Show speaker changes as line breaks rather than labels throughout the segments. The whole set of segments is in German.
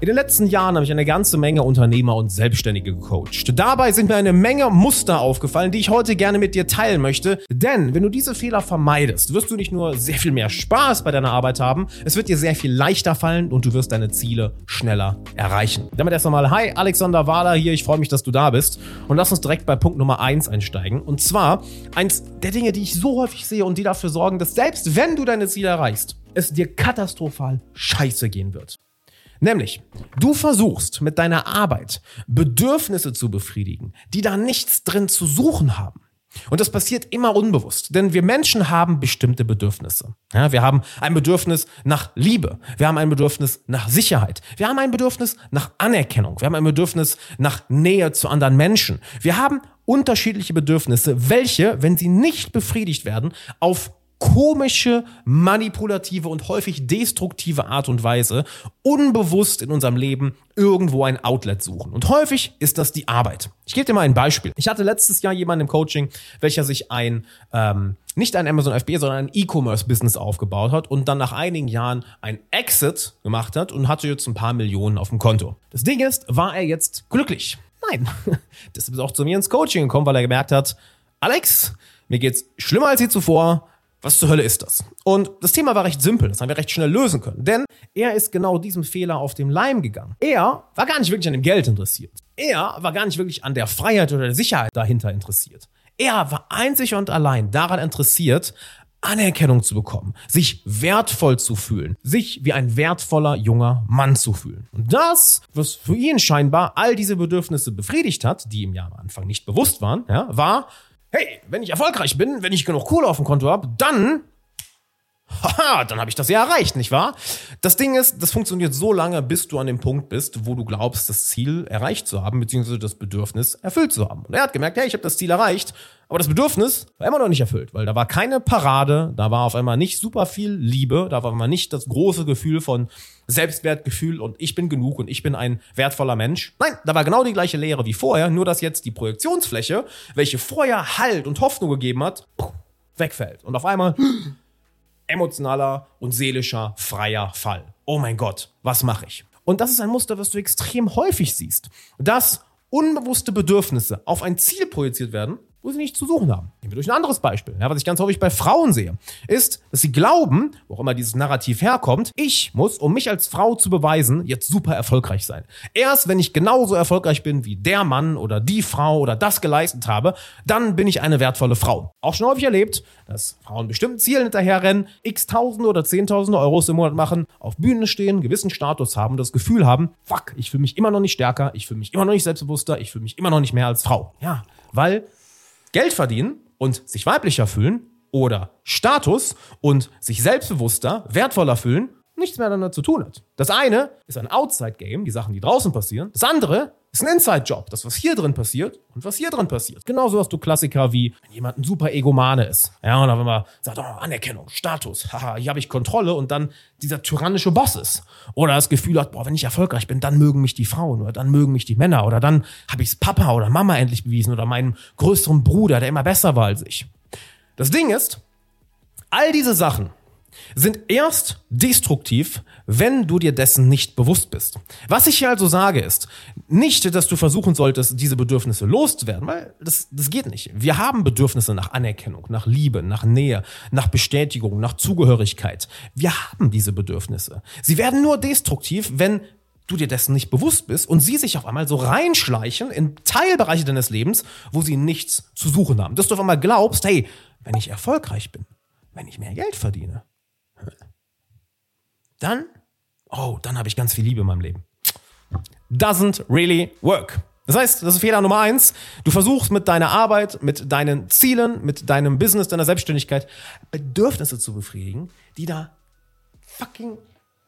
In den letzten Jahren habe ich eine ganze Menge Unternehmer und Selbstständige gecoacht. Dabei sind mir eine Menge Muster aufgefallen, die ich heute gerne mit dir teilen möchte. Denn wenn du diese Fehler vermeidest, wirst du nicht nur sehr viel mehr Spaß bei deiner Arbeit haben, es wird dir sehr viel leichter fallen und du wirst deine Ziele schneller erreichen. Damit erst einmal, hi, Alexander Wahler hier, ich freue mich, dass du da bist. Und lass uns direkt bei Punkt Nummer eins einsteigen. Und zwar eins der Dinge, die ich so häufig sehe und die dafür sorgen, dass selbst wenn du deine Ziele erreichst, es dir katastrophal scheiße gehen wird. Nämlich, du versuchst mit deiner Arbeit Bedürfnisse zu befriedigen, die da nichts drin zu suchen haben. Und das passiert immer unbewusst, denn wir Menschen haben bestimmte Bedürfnisse. Ja, wir haben ein Bedürfnis nach Liebe, wir haben ein Bedürfnis nach Sicherheit, wir haben ein Bedürfnis nach Anerkennung, wir haben ein Bedürfnis nach Nähe zu anderen Menschen. Wir haben unterschiedliche Bedürfnisse, welche, wenn sie nicht befriedigt werden, auf komische, manipulative und häufig destruktive Art und Weise unbewusst in unserem Leben irgendwo ein Outlet suchen. Und häufig ist das die Arbeit. Ich gebe dir mal ein Beispiel. Ich hatte letztes Jahr jemanden im Coaching, welcher sich ein ähm, nicht ein Amazon FB, sondern ein E-Commerce-Business aufgebaut hat und dann nach einigen Jahren ein Exit gemacht hat und hatte jetzt ein paar Millionen auf dem Konto. Das Ding ist, war er jetzt glücklich? Nein. Deshalb ist er auch zu mir ins Coaching gekommen, weil er gemerkt hat, Alex, mir geht's schlimmer als je zuvor was zur Hölle ist das? Und das Thema war recht simpel, das haben wir recht schnell lösen können, denn er ist genau diesem Fehler auf dem Leim gegangen. Er war gar nicht wirklich an dem Geld interessiert. Er war gar nicht wirklich an der Freiheit oder der Sicherheit dahinter interessiert. Er war einzig und allein daran interessiert, Anerkennung zu bekommen, sich wertvoll zu fühlen, sich wie ein wertvoller junger Mann zu fühlen. Und das, was für ihn scheinbar all diese Bedürfnisse befriedigt hat, die ihm ja am Anfang nicht bewusst waren, ja, war hey, wenn ich erfolgreich bin, wenn ich genug Kohle auf dem Konto habe, dann Dann habe ich das ja erreicht, nicht wahr? Das Ding ist, das funktioniert so lange, bis du an dem Punkt bist, wo du glaubst, das Ziel erreicht zu haben, beziehungsweise das Bedürfnis erfüllt zu haben. Und er hat gemerkt, hey, ich habe das Ziel erreicht, aber das Bedürfnis war immer noch nicht erfüllt, weil da war keine Parade, da war auf einmal nicht super viel Liebe, da war auf nicht das große Gefühl von Selbstwertgefühl und ich bin genug und ich bin ein wertvoller Mensch. Nein, da war genau die gleiche Lehre wie vorher, nur dass jetzt die Projektionsfläche, welche vorher Halt und Hoffnung gegeben hat, wegfällt. Und auf einmal emotionaler und seelischer freier Fall. Oh mein Gott, was mache ich? Und das ist ein Muster, was du extrem häufig siehst. Dass unbewusste Bedürfnisse auf ein Ziel projiziert werden wo sie nichts zu suchen haben. Nehmen wir durch ein anderes Beispiel. Ja, was ich ganz häufig bei Frauen sehe, ist, dass sie glauben, wo auch immer dieses Narrativ herkommt, ich muss, um mich als Frau zu beweisen, jetzt super erfolgreich sein. Erst wenn ich genauso erfolgreich bin wie der Mann oder die Frau oder das geleistet habe, dann bin ich eine wertvolle Frau. Auch schon häufig erlebt, dass Frauen bestimmten Zielen hinterherrennen, x Tausende oder Zehntausende Euros im Monat machen, auf Bühnen stehen, gewissen Status haben, das Gefühl haben, fuck, ich fühle mich immer noch nicht stärker, ich fühle mich immer noch nicht selbstbewusster, ich fühle mich immer noch nicht mehr als Frau. Ja, weil Geld verdienen und sich weiblicher fühlen oder Status und sich selbstbewusster, wertvoller fühlen, nichts mehr damit zu tun hat. Das eine ist ein Outside-Game, die Sachen, die draußen passieren. Das andere ist ein Inside-Job, das, was hier drin passiert und was hier drin passiert. Genauso hast du Klassiker wie, wenn jemand ein super Egomane ist. Ja, dann wenn man sagt, oh, Anerkennung, Status, haha, hier habe ich Kontrolle und dann dieser tyrannische Boss ist. Oder das Gefühl hat, boah, wenn ich erfolgreich bin, dann mögen mich die Frauen oder dann mögen mich die Männer oder dann habe ich es Papa oder Mama endlich bewiesen oder meinem größeren Bruder, der immer besser war als ich. Das Ding ist, all diese Sachen sind erst destruktiv, wenn du dir dessen nicht bewusst bist. Was ich hier also sage ist, nicht, dass du versuchen solltest, diese Bedürfnisse loszuwerden, weil das, das geht nicht. Wir haben Bedürfnisse nach Anerkennung, nach Liebe, nach Nähe, nach Bestätigung, nach Zugehörigkeit. Wir haben diese Bedürfnisse. Sie werden nur destruktiv, wenn du dir dessen nicht bewusst bist und sie sich auf einmal so reinschleichen in Teilbereiche deines Lebens, wo sie nichts zu suchen haben. Dass du auf einmal glaubst, hey, wenn ich erfolgreich bin, wenn ich mehr Geld verdiene, dann, oh, dann habe ich ganz viel Liebe in meinem Leben. Doesn't really work. Das heißt, das ist Fehler Nummer eins. Du versuchst mit deiner Arbeit, mit deinen Zielen, mit deinem Business, deiner Selbstständigkeit Bedürfnisse zu befriedigen, die da fucking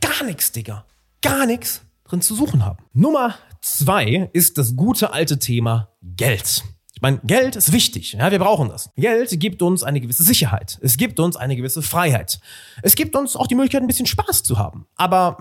gar nichts, Digga, gar nichts drin zu suchen haben. Nummer zwei ist das gute alte Thema Geld. Meine, Geld ist wichtig. Ja, wir brauchen das. Geld gibt uns eine gewisse Sicherheit. Es gibt uns eine gewisse Freiheit. Es gibt uns auch die Möglichkeit, ein bisschen Spaß zu haben. Aber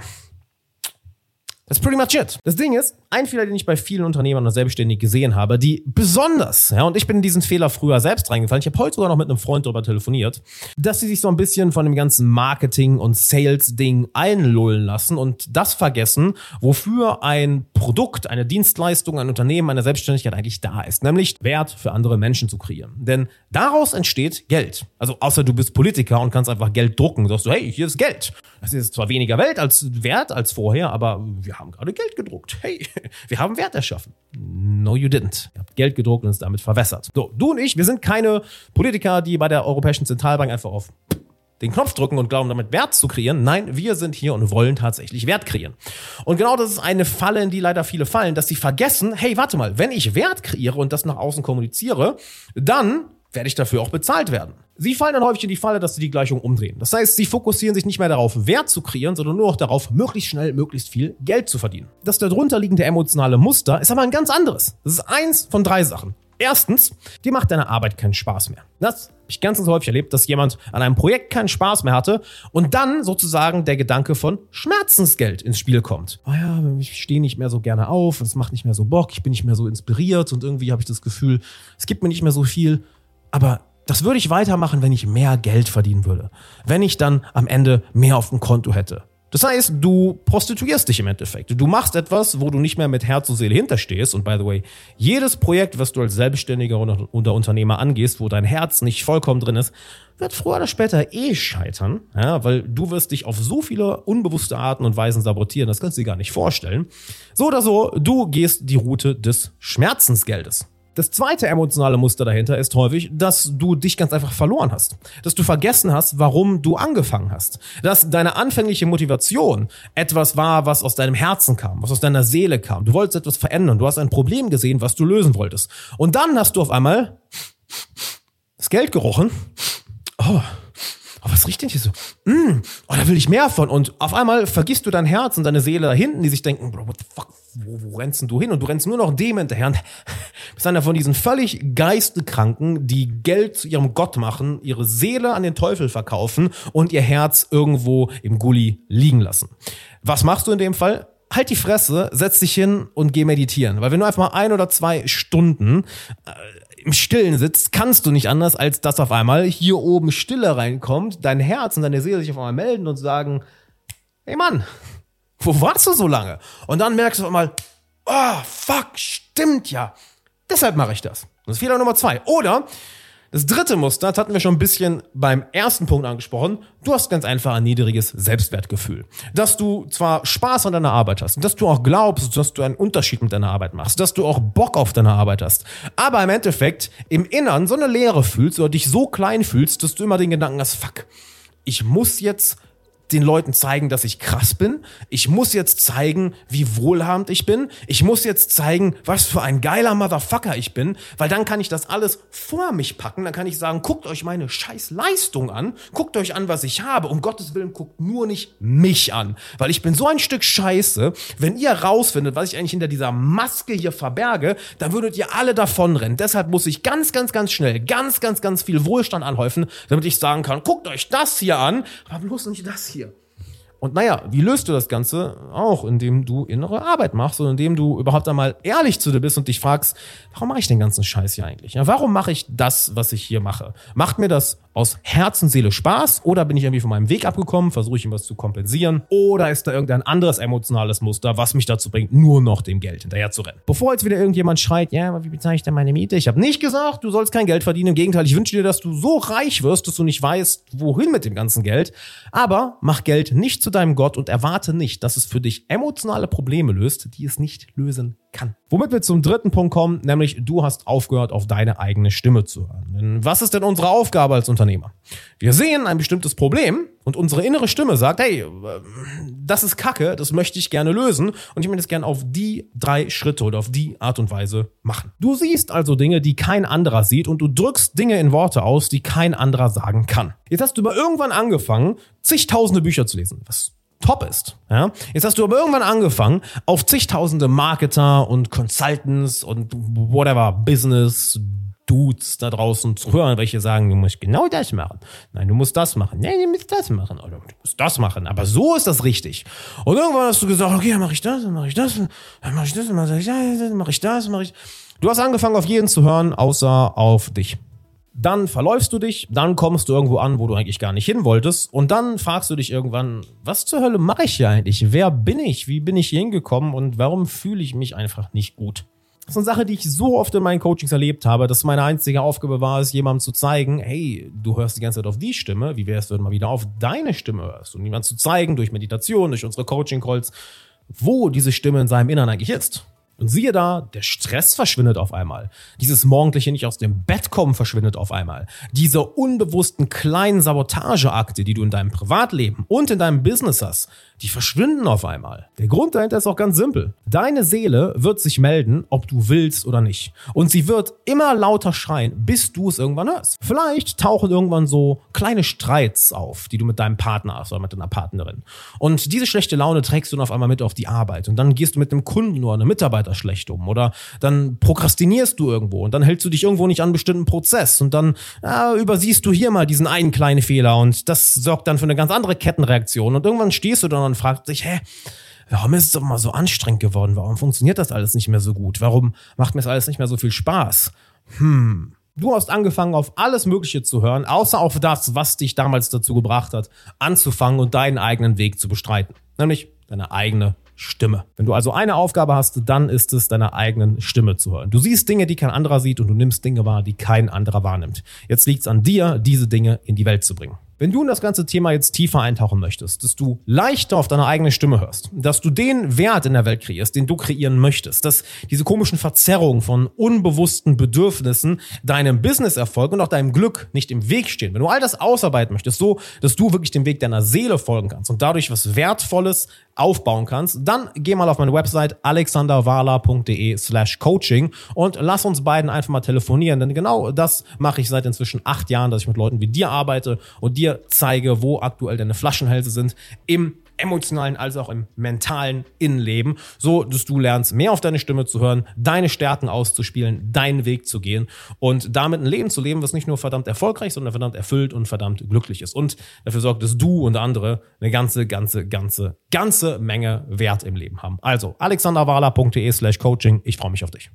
That's pretty much it. Das Ding ist, ein Fehler, den ich bei vielen Unternehmern und Selbstständigen gesehen habe, die besonders, ja, und ich bin in diesen Fehler früher selbst reingefallen, ich habe heute sogar noch mit einem Freund darüber telefoniert, dass sie sich so ein bisschen von dem ganzen Marketing- und Sales-Ding einlullen lassen und das vergessen, wofür ein Produkt, eine Dienstleistung, ein Unternehmen, eine Selbstständigkeit eigentlich da ist, nämlich Wert für andere Menschen zu kreieren. Denn daraus entsteht Geld. Also außer du bist Politiker und kannst einfach Geld drucken, sagst du, hey, hier ist Geld. Das ist zwar weniger Welt als Wert als vorher, aber wir haben gerade Geld gedruckt. Hey, wir haben Wert erschaffen. No, you didn't. Ihr habt Geld gedruckt und es damit verwässert. So, du und ich, wir sind keine Politiker, die bei der Europäischen Zentralbank einfach auf den Knopf drücken und glauben, damit Wert zu kreieren. Nein, wir sind hier und wollen tatsächlich Wert kreieren. Und genau das ist eine Falle, in die leider viele fallen, dass sie vergessen, hey, warte mal, wenn ich Wert kreiere und das nach außen kommuniziere, dann werde ich dafür auch bezahlt werden. Sie fallen dann häufig in die Falle, dass sie die Gleichung umdrehen. Das heißt, sie fokussieren sich nicht mehr darauf, Wert zu kreieren, sondern nur noch darauf, möglichst schnell, möglichst viel Geld zu verdienen. Das darunter liegende emotionale Muster ist aber ein ganz anderes. Das ist eins von drei Sachen. Erstens, dir macht deine Arbeit keinen Spaß mehr. Das habe ich ganz, ganz häufig erlebt, dass jemand an einem Projekt keinen Spaß mehr hatte und dann sozusagen der Gedanke von Schmerzensgeld ins Spiel kommt. Oh ja, ich stehe nicht mehr so gerne auf, es macht nicht mehr so Bock, ich bin nicht mehr so inspiriert und irgendwie habe ich das Gefühl, es gibt mir nicht mehr so viel. Aber das würde ich weitermachen, wenn ich mehr Geld verdienen würde. Wenn ich dann am Ende mehr auf dem Konto hätte. Das heißt, du prostituierst dich im Endeffekt. Du machst etwas, wo du nicht mehr mit Herz und Seele hinterstehst. Und by the way, jedes Projekt, was du als Selbstständiger oder Unternehmer angehst, wo dein Herz nicht vollkommen drin ist, wird früher oder später eh scheitern. Ja, weil du wirst dich auf so viele unbewusste Arten und Weisen sabotieren, das kannst du dir gar nicht vorstellen. So oder so, du gehst die Route des Schmerzensgeldes. Das zweite emotionale Muster dahinter ist häufig, dass du dich ganz einfach verloren hast. Dass du vergessen hast, warum du angefangen hast. Dass deine anfängliche Motivation etwas war, was aus deinem Herzen kam, was aus deiner Seele kam. Du wolltest etwas verändern. Du hast ein Problem gesehen, was du lösen wolltest. Und dann hast du auf einmal das Geld gerochen. Oh, oh, was riecht denn hier so? Mm, oh, da will ich mehr von. Und auf einmal vergisst du dein Herz und deine Seele da hinten, die sich denken, Bro, what the fuck, wo, wo rennst denn du hin? Und du rennst nur noch dem hinterher. Und bist einer von diesen völlig Geistekranken, die Geld zu ihrem Gott machen, ihre Seele an den Teufel verkaufen und ihr Herz irgendwo im Gully liegen lassen. Was machst du in dem Fall? halt die Fresse, setz dich hin und geh meditieren. Weil wenn du einfach mal ein oder zwei Stunden äh, im Stillen sitzt, kannst du nicht anders, als dass auf einmal hier oben Stille reinkommt, dein Herz und deine Seele sich auf einmal melden und sagen, hey Mann, wo warst du so lange? Und dann merkst du auf einmal, oh, fuck, stimmt ja. Deshalb mache ich das. Das ist Fehler Nummer zwei. Oder das dritte Muster, das hatten wir schon ein bisschen beim ersten Punkt angesprochen. Du hast ganz einfach ein niedriges Selbstwertgefühl. Dass du zwar Spaß an deiner Arbeit hast, dass du auch glaubst, dass du einen Unterschied mit deiner Arbeit machst, dass du auch Bock auf deine Arbeit hast, aber im Endeffekt im Innern so eine Leere fühlst oder dich so klein fühlst, dass du immer den Gedanken hast, fuck, ich muss jetzt den Leuten zeigen, dass ich krass bin. Ich muss jetzt zeigen, wie wohlhabend ich bin. Ich muss jetzt zeigen, was für ein geiler Motherfucker ich bin, weil dann kann ich das alles vor mich packen. Dann kann ich sagen, guckt euch meine scheiß Leistung an. Guckt euch an, was ich habe. Um Gottes Willen, guckt nur nicht mich an, weil ich bin so ein Stück Scheiße. Wenn ihr rausfindet, was ich eigentlich hinter dieser Maske hier verberge, dann würdet ihr alle davonrennen. Deshalb muss ich ganz, ganz, ganz schnell, ganz, ganz, ganz viel Wohlstand anhäufen, damit ich sagen kann, guckt euch das hier an, aber bloß nicht das hier. Und naja, wie löst du das Ganze? Auch indem du innere Arbeit machst und indem du überhaupt einmal ehrlich zu dir bist und dich fragst, warum mache ich den ganzen Scheiß hier eigentlich? Ja, warum mache ich das, was ich hier mache? Macht mir das aus Herz und Seele Spaß oder bin ich irgendwie von meinem Weg abgekommen, versuche ich ihm was zu kompensieren oder ist da irgendein anderes emotionales Muster, was mich dazu bringt, nur noch dem Geld hinterher zu rennen? Bevor jetzt wieder irgendjemand schreit, ja, aber wie bezahle ich denn meine Miete? Ich habe nicht gesagt, du sollst kein Geld verdienen. Im Gegenteil, ich wünsche dir, dass du so reich wirst, dass du nicht weißt, wohin mit dem ganzen Geld. Aber mach Geld nicht zu deinem Gott und erwarte nicht, dass es für dich emotionale Probleme löst, die es nicht lösen kann. Womit wir zum dritten Punkt kommen, nämlich du hast aufgehört, auf deine eigene Stimme zu hören. Denn was ist denn unsere Aufgabe als Unternehmer? Wir sehen ein bestimmtes Problem und unsere innere Stimme sagt, hey, das ist Kacke, das möchte ich gerne lösen und ich möchte es gerne auf die drei Schritte oder auf die Art und Weise machen. Du siehst also Dinge, die kein anderer sieht und du drückst Dinge in Worte aus, die kein anderer sagen kann. Jetzt hast du aber irgendwann angefangen, zigtausende Bücher zu lesen, was top ist. Ja? Jetzt hast du aber irgendwann angefangen, auf zigtausende Marketer und Consultants und whatever, Business, Dudes da draußen zu hören, welche sagen, du musst genau das machen. Nein, du musst das machen. Nein, du musst das machen. Oder du musst das machen. Aber so ist das richtig. Und irgendwann hast du gesagt, okay, dann mache ich das, dann mache ich das, dann mache ich das, dann mache ich das, dann mache ich das, mache ich. Du hast angefangen, auf jeden zu hören, außer auf dich. Dann verläufst du dich, dann kommst du irgendwo an, wo du eigentlich gar nicht hin wolltest. Und dann fragst du dich irgendwann, was zur Hölle mache ich hier eigentlich? Wer bin ich? Wie bin ich hier hingekommen? Und warum fühle ich mich einfach nicht gut? Das ist eine Sache, die ich so oft in meinen Coachings erlebt habe, dass meine einzige Aufgabe war, es jemandem zu zeigen, hey, du hörst die ganze Zeit auf die Stimme, wie wär's, wenn du mal wieder auf deine Stimme hörst? Und jemand zu zeigen, durch Meditation, durch unsere Coaching-Calls, wo diese Stimme in seinem Innern eigentlich ist. Und siehe da, der Stress verschwindet auf einmal. Dieses morgendliche nicht aus dem Bett kommen verschwindet auf einmal. Diese unbewussten kleinen Sabotageakte, die du in deinem Privatleben und in deinem Business hast, die verschwinden auf einmal. Der Grund dahinter ist auch ganz simpel. Deine Seele wird sich melden, ob du willst oder nicht. Und sie wird immer lauter schreien, bis du es irgendwann hörst. Vielleicht tauchen irgendwann so kleine Streits auf, die du mit deinem Partner hast oder mit deiner Partnerin. Und diese schlechte Laune trägst du dann auf einmal mit auf die Arbeit. Und dann gehst du mit einem Kunden oder einem Mitarbeiter schlecht um. Oder dann prokrastinierst du irgendwo und dann hältst du dich irgendwo nicht an einen bestimmten Prozess. Und dann äh, übersiehst du hier mal diesen einen kleinen Fehler. Und das sorgt dann für eine ganz andere Kettenreaktion. Und irgendwann stehst du dann und fragt sich, hä, warum ist es doch mal so anstrengend geworden? Warum funktioniert das alles nicht mehr so gut? Warum macht mir das alles nicht mehr so viel Spaß? Hm. Du hast angefangen, auf alles Mögliche zu hören, außer auf das, was dich damals dazu gebracht hat, anzufangen und deinen eigenen Weg zu bestreiten. Nämlich deine eigene Stimme. Wenn du also eine Aufgabe hast, dann ist es deiner eigenen Stimme zu hören. Du siehst Dinge, die kein anderer sieht und du nimmst Dinge wahr, die kein anderer wahrnimmt. Jetzt liegt es an dir, diese Dinge in die Welt zu bringen. Wenn du in das ganze Thema jetzt tiefer eintauchen möchtest, dass du leichter auf deine eigene Stimme hörst, dass du den Wert in der Welt kreierst, den du kreieren möchtest, dass diese komischen Verzerrungen von unbewussten Bedürfnissen deinem Businesserfolg und auch deinem Glück nicht im Weg stehen, wenn du all das ausarbeiten möchtest, so, dass du wirklich dem Weg deiner Seele folgen kannst und dadurch was Wertvolles aufbauen kannst, dann geh mal auf meine Website alexanderwala.de slash coaching und lass uns beiden einfach mal telefonieren, denn genau das mache ich seit inzwischen acht Jahren, dass ich mit Leuten wie dir arbeite und dir zeige, wo aktuell deine Flaschenhälse sind im emotionalen als auch im mentalen Innenleben, so dass du lernst, mehr auf deine Stimme zu hören, deine Stärken auszuspielen, deinen Weg zu gehen und damit ein Leben zu leben, was nicht nur verdammt erfolgreich, sondern verdammt erfüllt und verdammt glücklich ist und dafür sorgt, dass du und andere eine ganze, ganze, ganze, ganze Menge Wert im Leben haben. Also alexanderwala.de slash coaching. Ich freue mich auf dich.